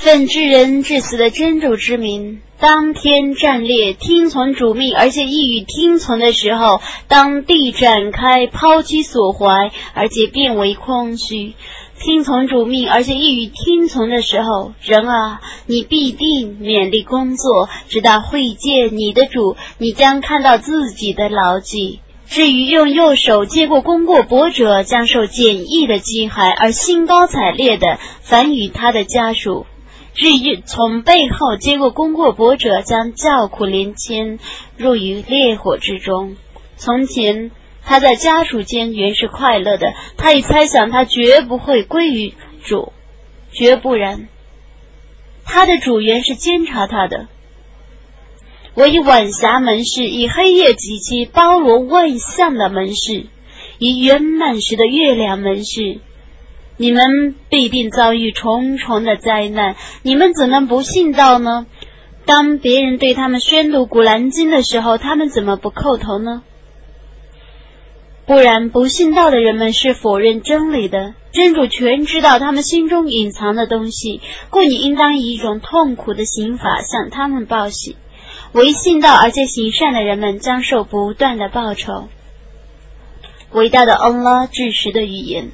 奉至人至死的真主之名，当天战列，听从主命，而且意欲听从的时候，当地展开，抛弃所怀，而且变为空虚。听从主命，而且意欲听从的时候，人啊，你必定勉力工作，直到会见你的主，你将看到自己的牢记。至于用右手接过功过簿者，将受简易的饥害而兴高采烈的，反与他的家属。至于从背后接过功过簿者，将叫苦连天，入于烈火之中。从前。他在家属间原是快乐的，他已猜想他绝不会归于主，绝不然。他的主原是监察他的。我以晚霞门市，以黑夜及其包罗万象的门市，以圆满时的月亮门市，你们必定遭遇重重的灾难，你们怎能不信道呢？当别人对他们宣读古兰经的时候，他们怎么不叩头呢？不然，不信道的人们是否认真理的。真主全知道他们心中隐藏的东西，故你应当以一种痛苦的刑法向他们报喜。唯信道而且行善的人们将受不断的报酬。伟大的安拉至实的语言。